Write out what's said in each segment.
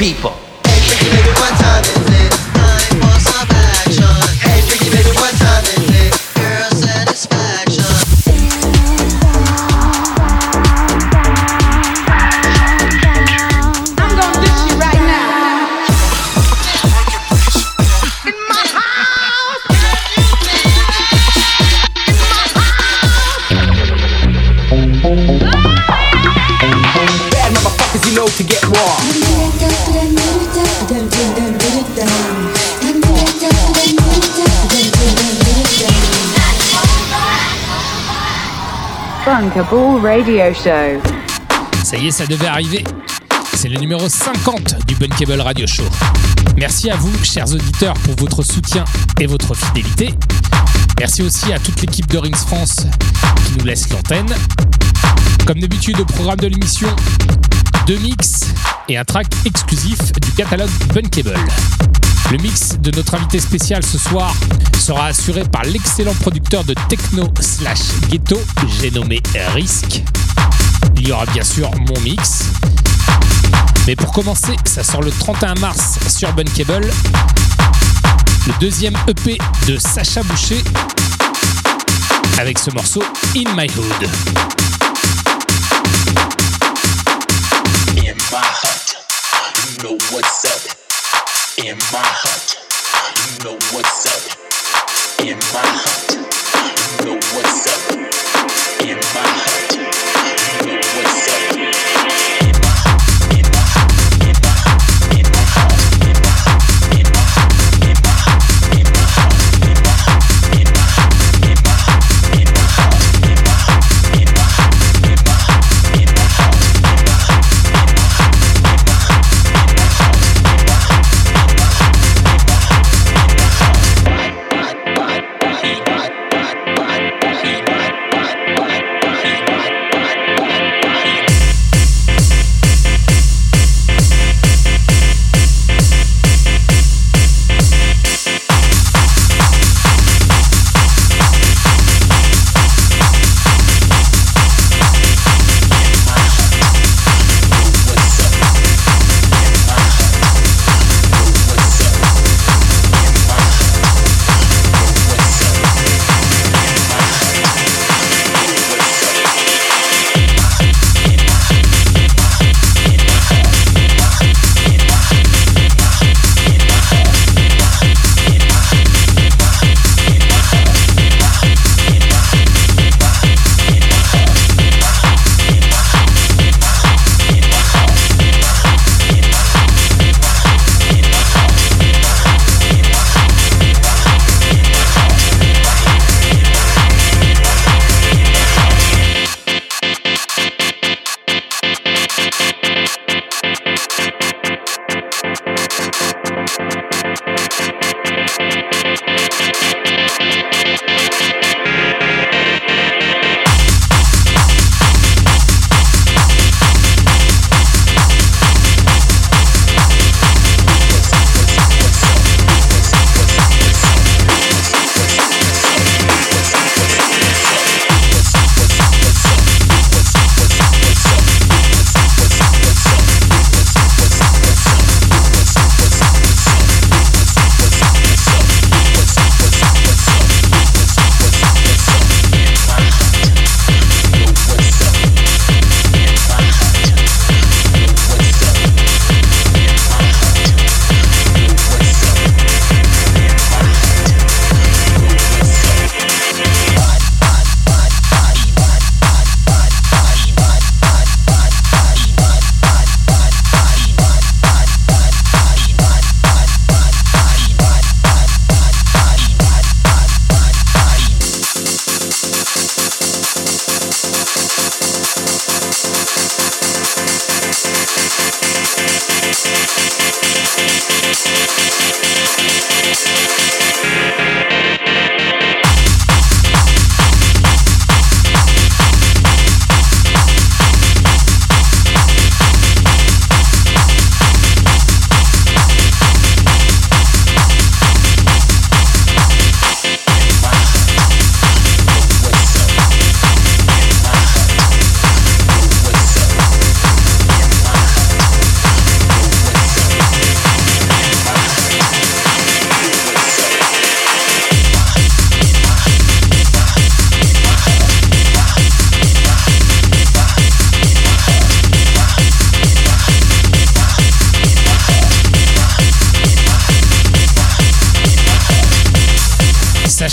people. Ça y est, ça devait arriver. C'est le numéro 50 du Bunkable Radio Show. Merci à vous, chers auditeurs, pour votre soutien et votre fidélité. Merci aussi à toute l'équipe de Rings France qui nous laisse l'antenne. Comme d'habitude, au programme de l'émission, deux mix et un track exclusif du catalogue Bunkable. Le mix de notre invité spécial ce soir sera assuré par l'excellent producteur de techno slash ghetto, j'ai nommé Risk. Il y aura bien sûr mon mix. Mais pour commencer, ça sort le 31 mars sur Bunkable. Le deuxième EP de Sacha Boucher avec ce morceau In My Hood. In my heart, you know what's up. In my heart,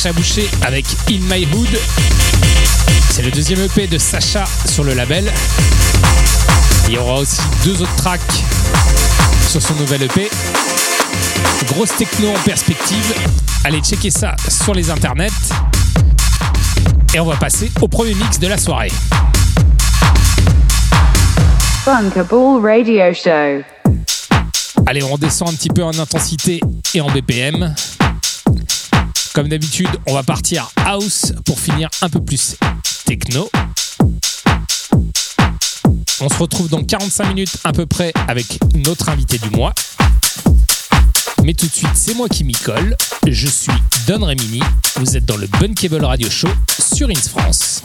Sacha Boucher avec In My Hood. C'est le deuxième EP de Sacha sur le label. Il y aura aussi deux autres tracks sur son nouvel EP. Grosse techno en perspective. Allez checker ça sur les internets. Et on va passer au premier mix de la soirée. Radio Show. Allez, on redescend un petit peu en intensité et en BPM. Comme d'habitude, on va partir house pour finir un peu plus techno. On se retrouve dans 45 minutes à peu près avec notre invité du mois. Mais tout de suite, c'est moi qui m'y colle. Je suis Don Remini. Vous êtes dans le Bunkable Radio Show sur Ins France.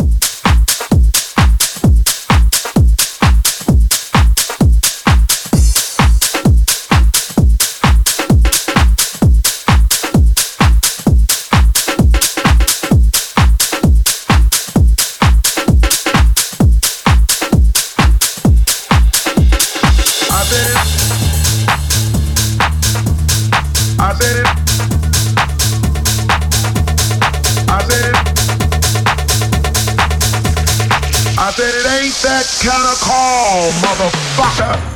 That kind of call, motherfucker.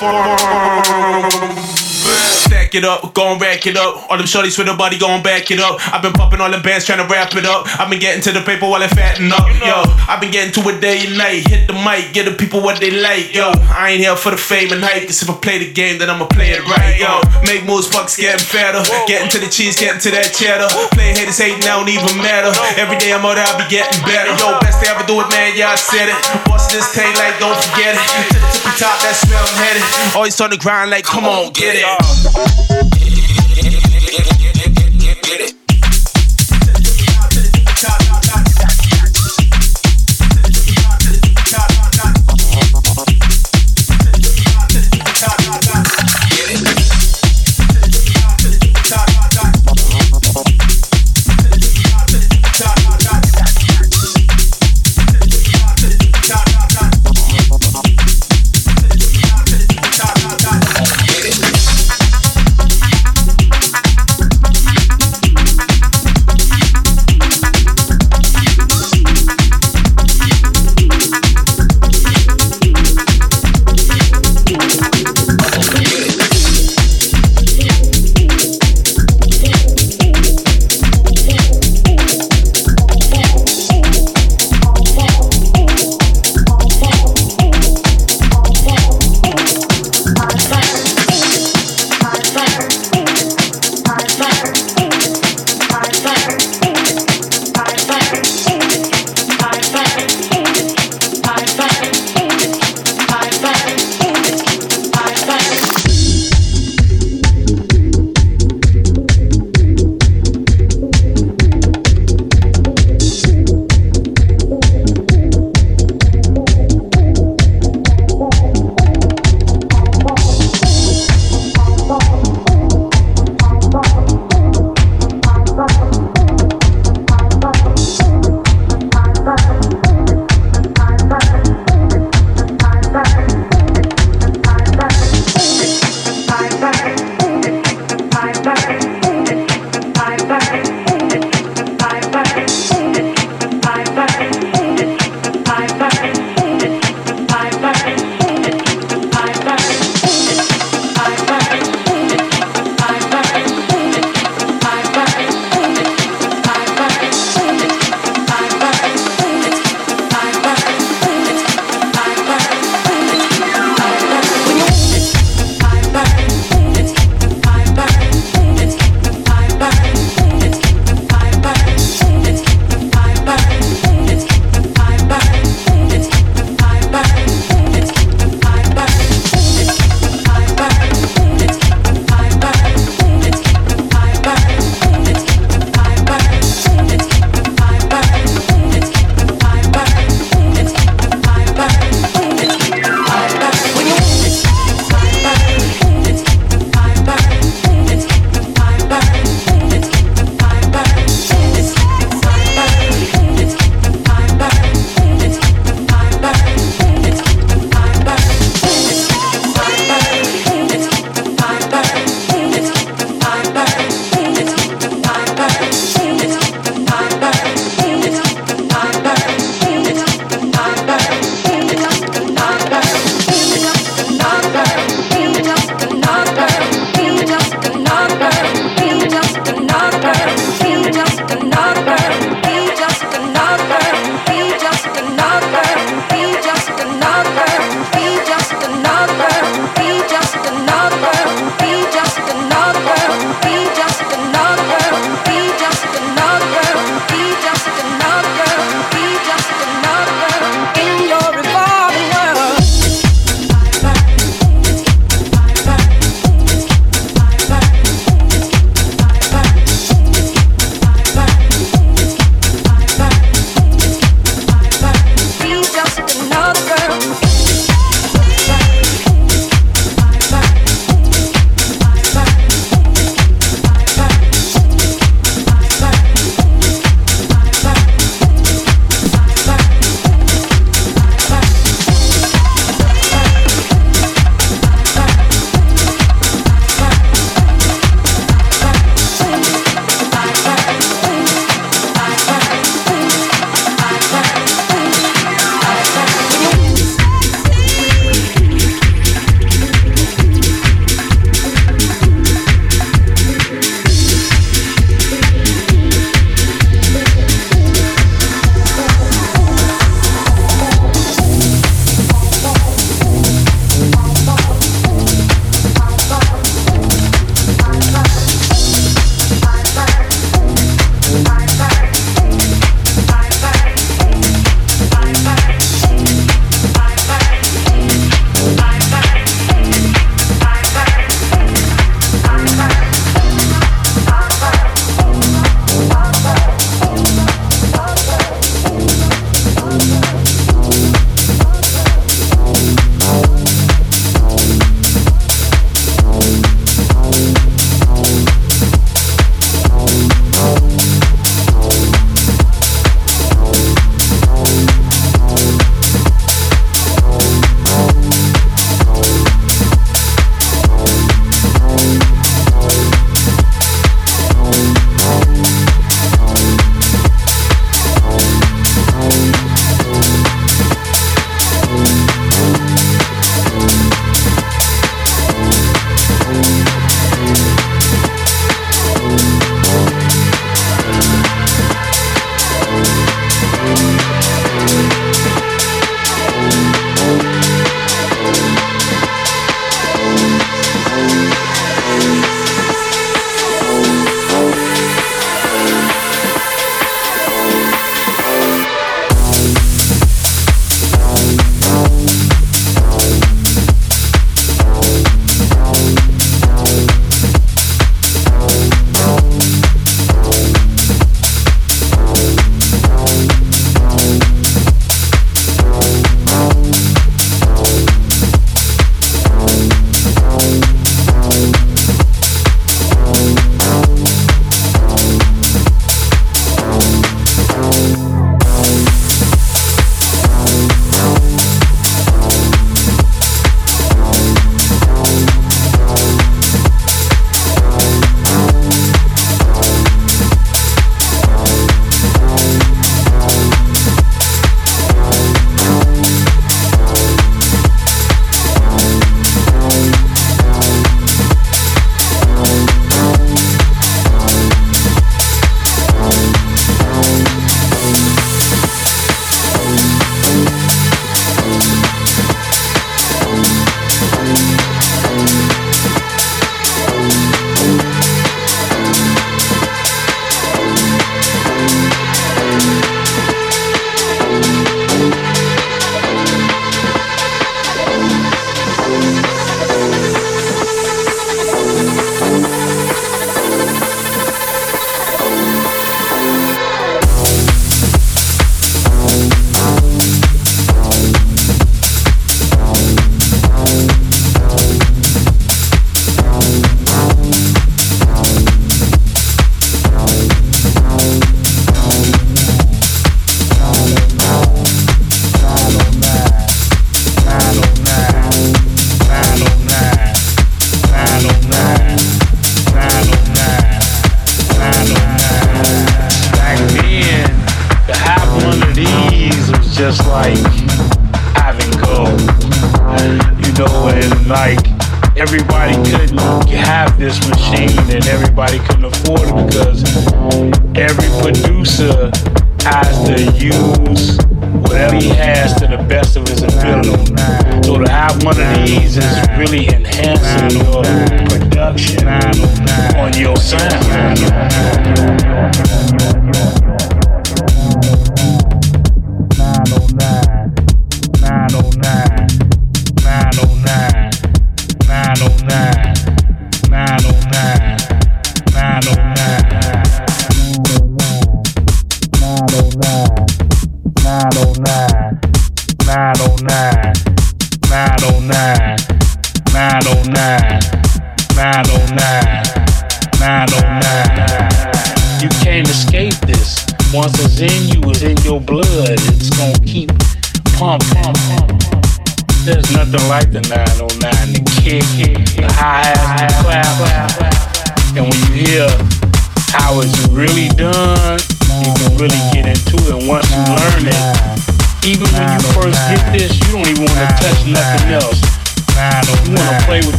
Form back it up, gon' rack it up. All them shorties with the body gon' back it up. I've been popping all the bands trying to wrap it up. I've been getting to the paper while I fatten up. Yo, I've been getting to it day and night. Hit the mic, get the people what they like. Yo, I ain't here for the fame and hype. Cause if I play the game, then I'ma play it right. Yo, make moves, fucks getting fatter. Getting to the cheese, getting to that cheddar. Play haters hating, now don't even matter. Every day I'm out, I'll be getting better. Yo, best they ever do it, man. Yeah, I said it. Boss this tape like, don't forget it. To the tippy top, that's where I'm headed. Always on the grind, like, come on, get it. Yeah.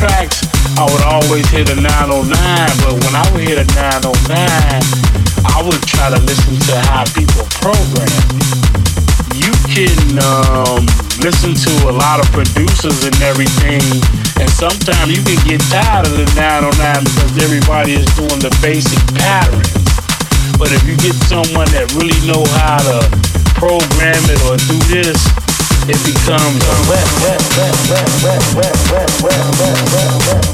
tracks, I would always hit a 909. But when I would hit a 909, I would try to listen to how people program. You can um, listen to a lot of producers and everything, and sometimes you can get tired of the 909 because everybody is doing the basic pattern. But if you get someone that really know how to program it or do this, it becomes wet, wet, wet, wet, wet, wet, wet, wet, wet, wet, wet,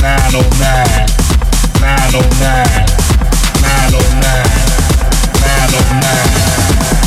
Nine oh nine, nine oh nine, nine oh nine man of man.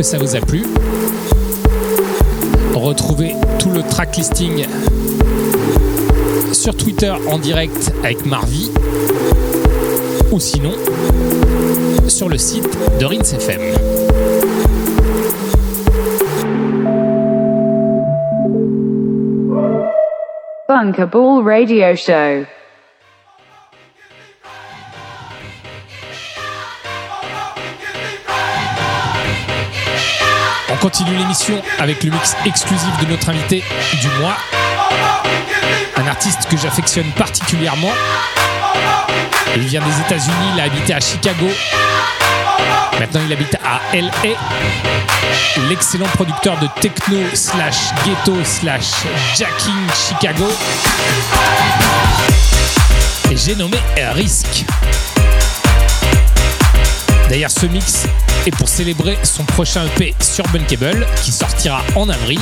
Que ça vous a plu. Retrouvez tout le track listing sur Twitter en direct avec Marvi ou sinon sur le site de Rins FM. Bunkerball Radio Show. Continue l'émission avec le mix exclusif de notre invité du mois, un artiste que j'affectionne particulièrement. Il vient des États-Unis, il a habité à Chicago. Maintenant, il habite à LA. L'excellent producteur de techno slash ghetto slash jacking Chicago. J'ai nommé Risk. D'ailleurs, ce mix est pour célébrer son prochain EP sur Bunkable qui sortira en avril.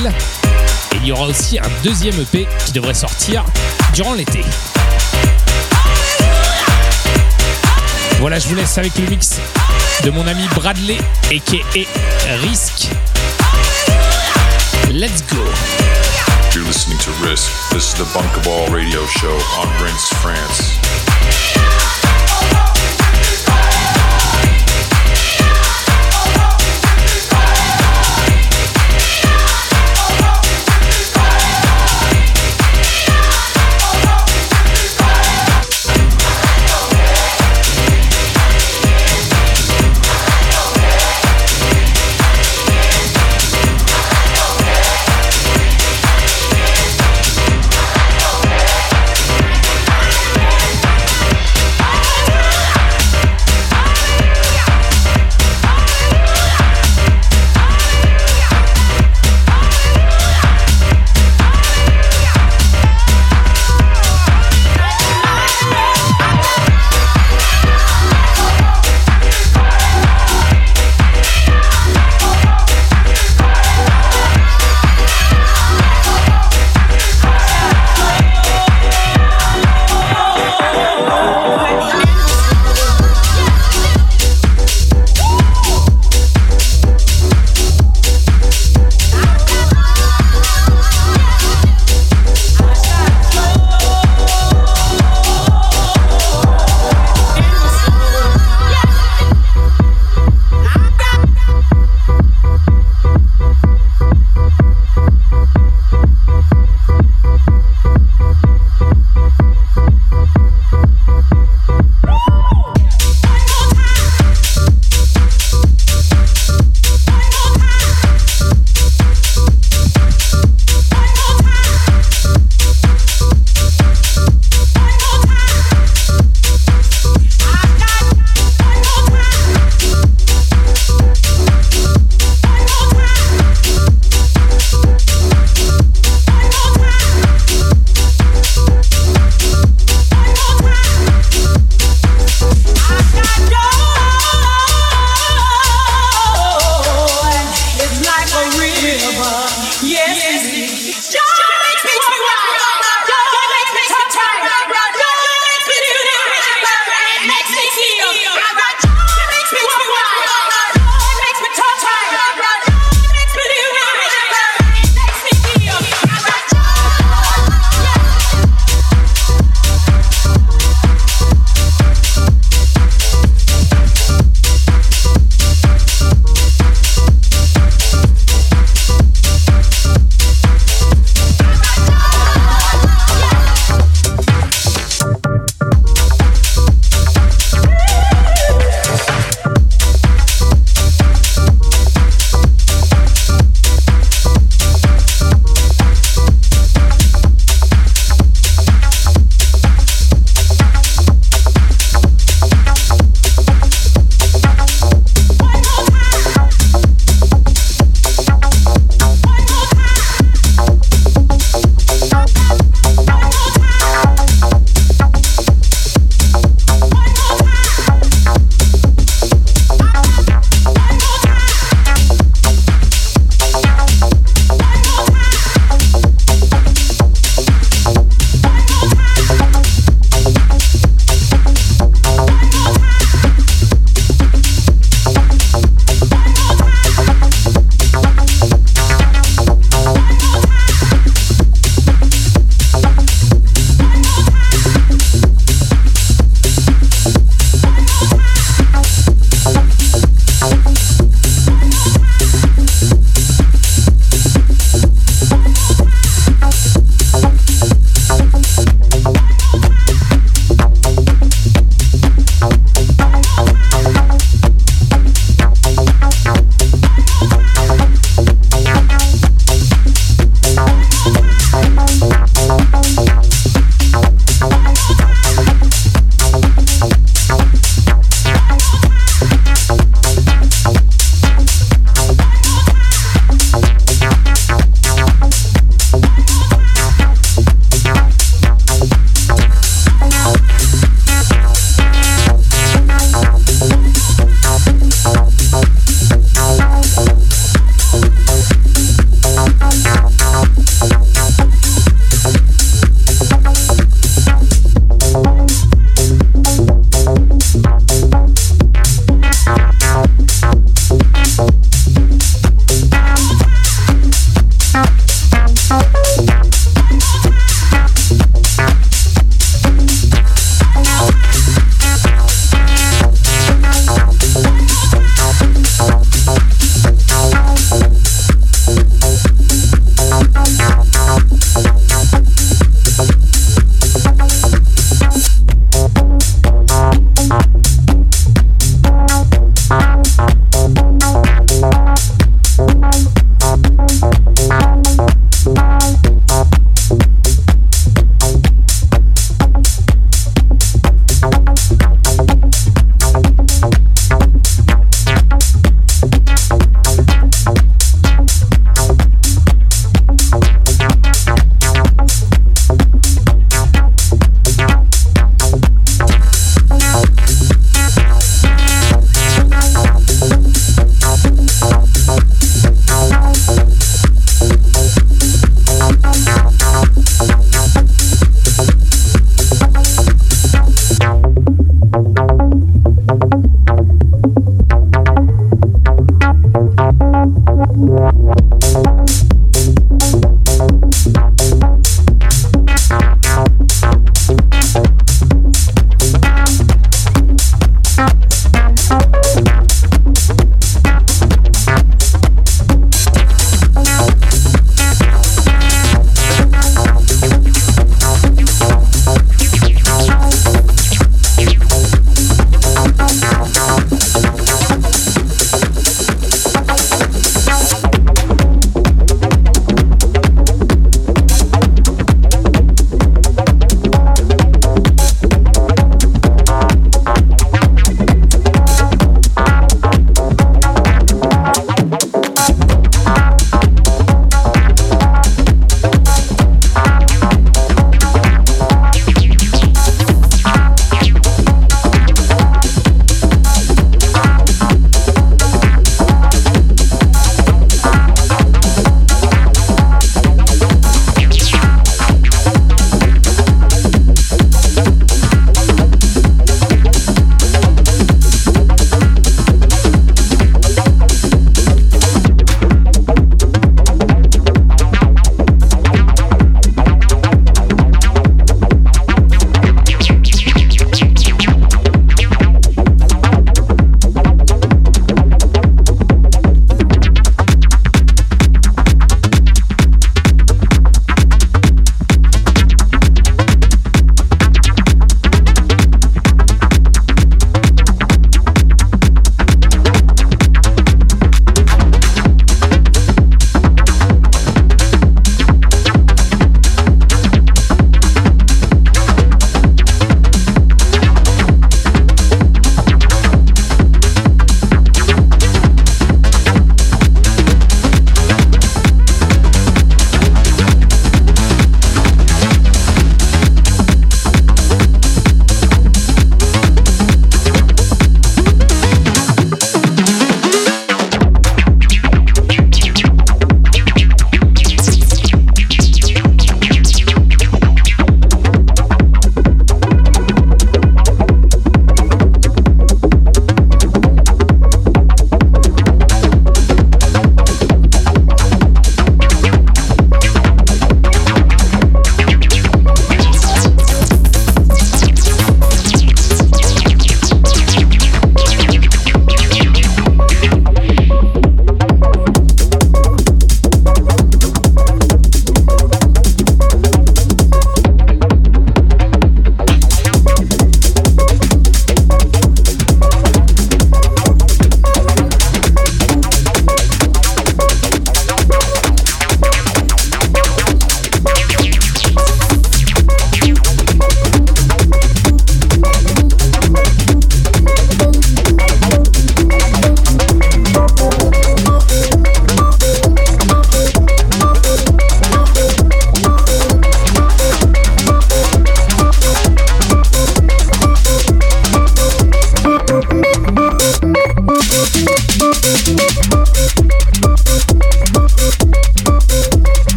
Et il y aura aussi un deuxième EP qui devrait sortir durant l'été. Voilà, je vous laisse avec le mix de mon ami Bradley et qui est Risk. Let's go.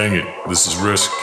Bang it. This is Risk.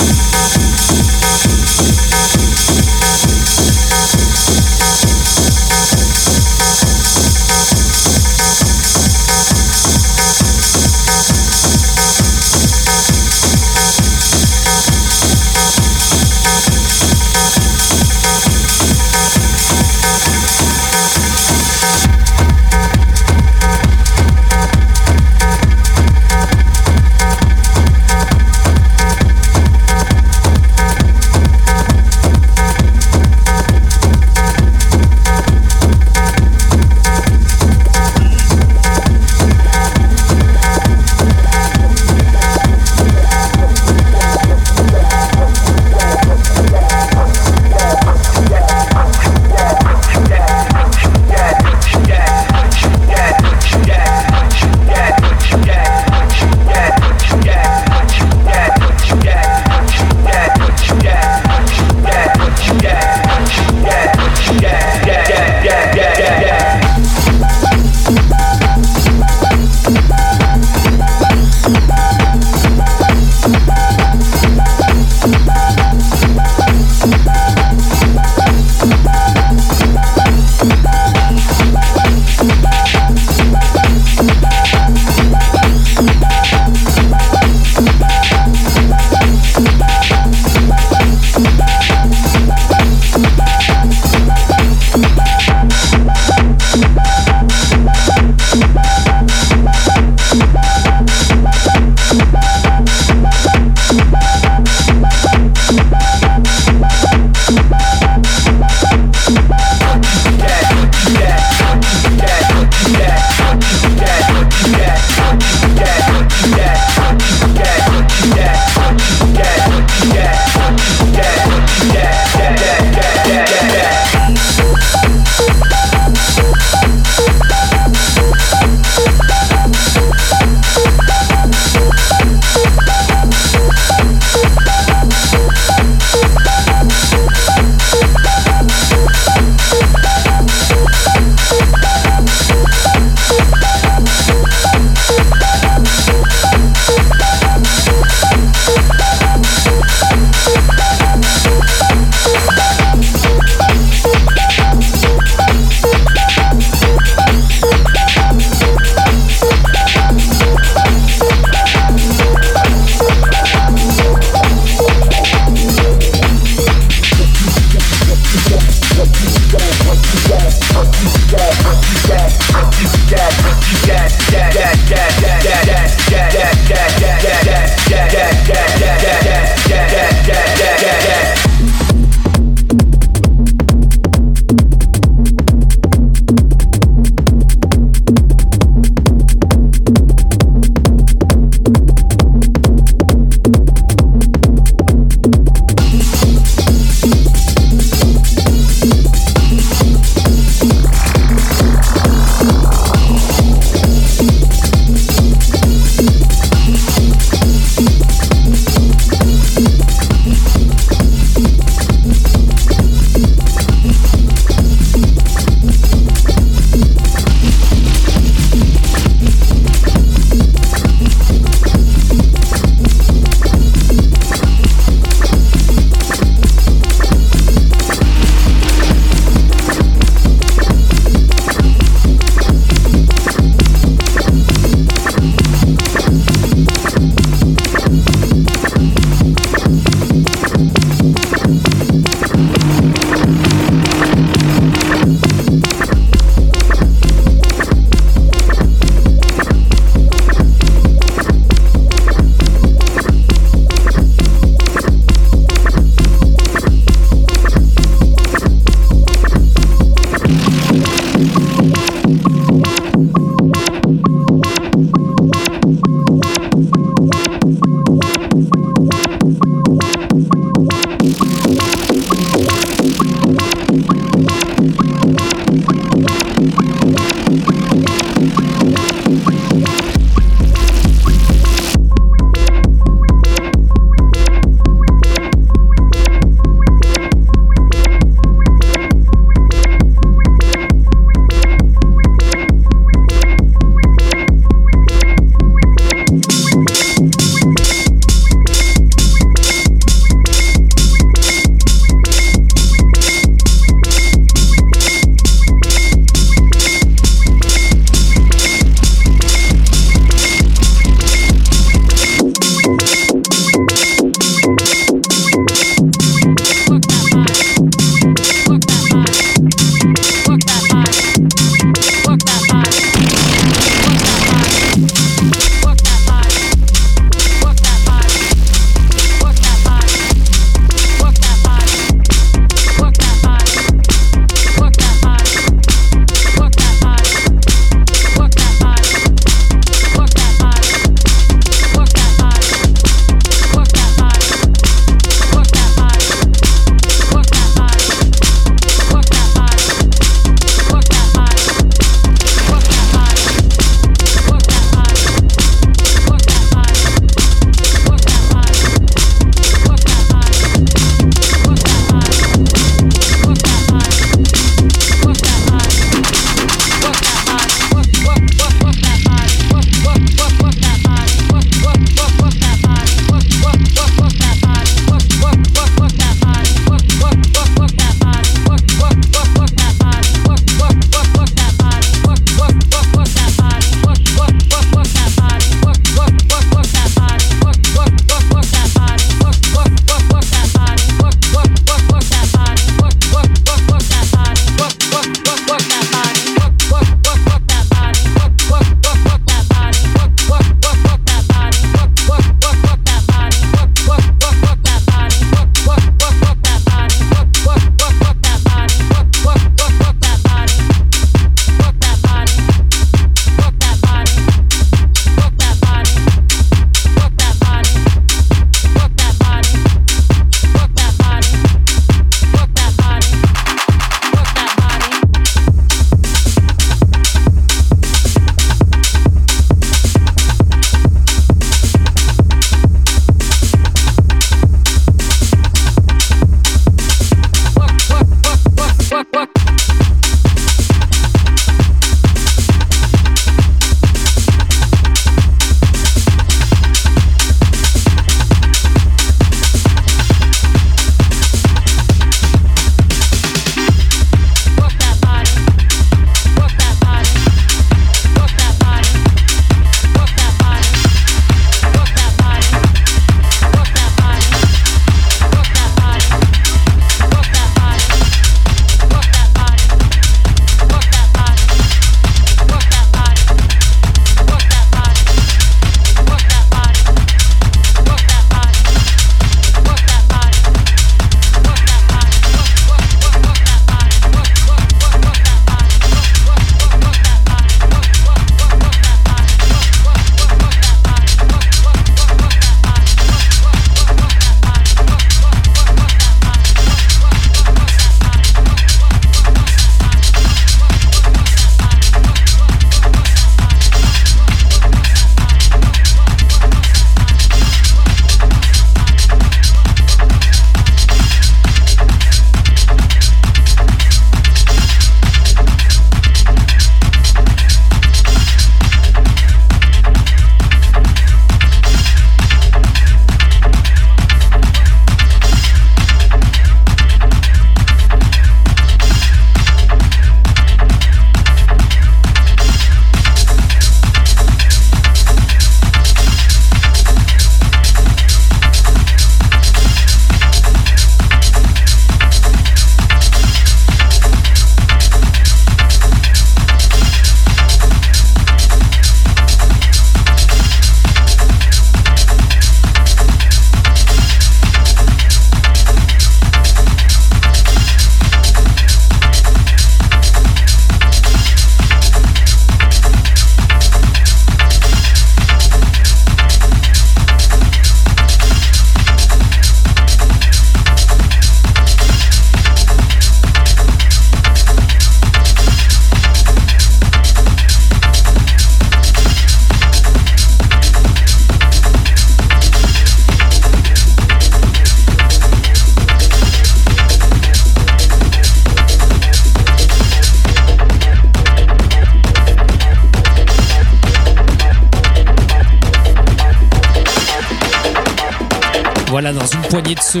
Et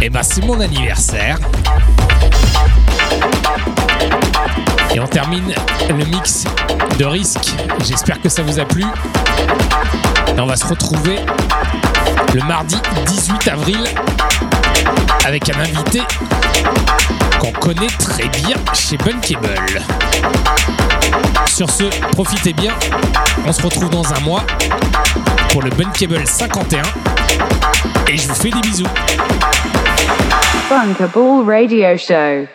eh ben c'est mon anniversaire. Et on termine le mix de risque. J'espère que ça vous a plu. Et on va se retrouver le mardi 18 avril avec un invité qu'on connaît très bien chez Bunkable. Sur ce, profitez bien. On se retrouve dans un mois pour le Bunkable 51. Et je vous fais des bisous. Bunkable Radio Show.